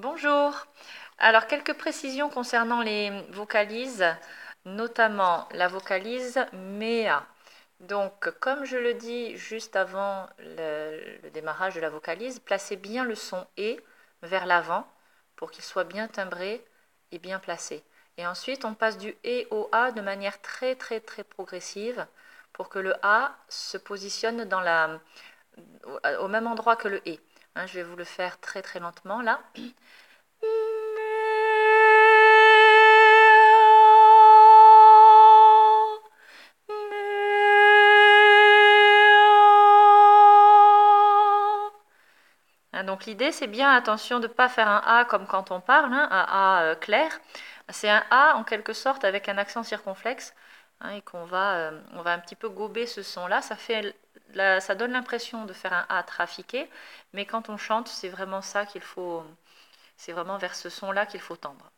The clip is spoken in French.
Bonjour. Alors, quelques précisions concernant les vocalises, notamment la vocalise MEA. Donc, comme je le dis juste avant le, démarrage de la vocalise, placez bien le son E vers l'avant pour qu'il soit bien timbré et bien placé. Et ensuite, on passe du E au A de manière très très très progressive pour que le A se positionne dans la, au même endroit que le E. Hein, je vais vous le faire très très lentement là. Hein, donc l'idée, c'est bien, attention, de ne pas faire un A comme quand on parle, hein, un A euh, clair. C'est un A en quelque sorte avec un accent circonflexe hein, et qu'on va, euh, on va un petit peu gober ce son-là. Ça, donne l'impression de faire un A trafiqué, mais quand on chante, c'est vraiment ça qu'il faut, c'est vraiment vers ce son-là qu'il faut tendre.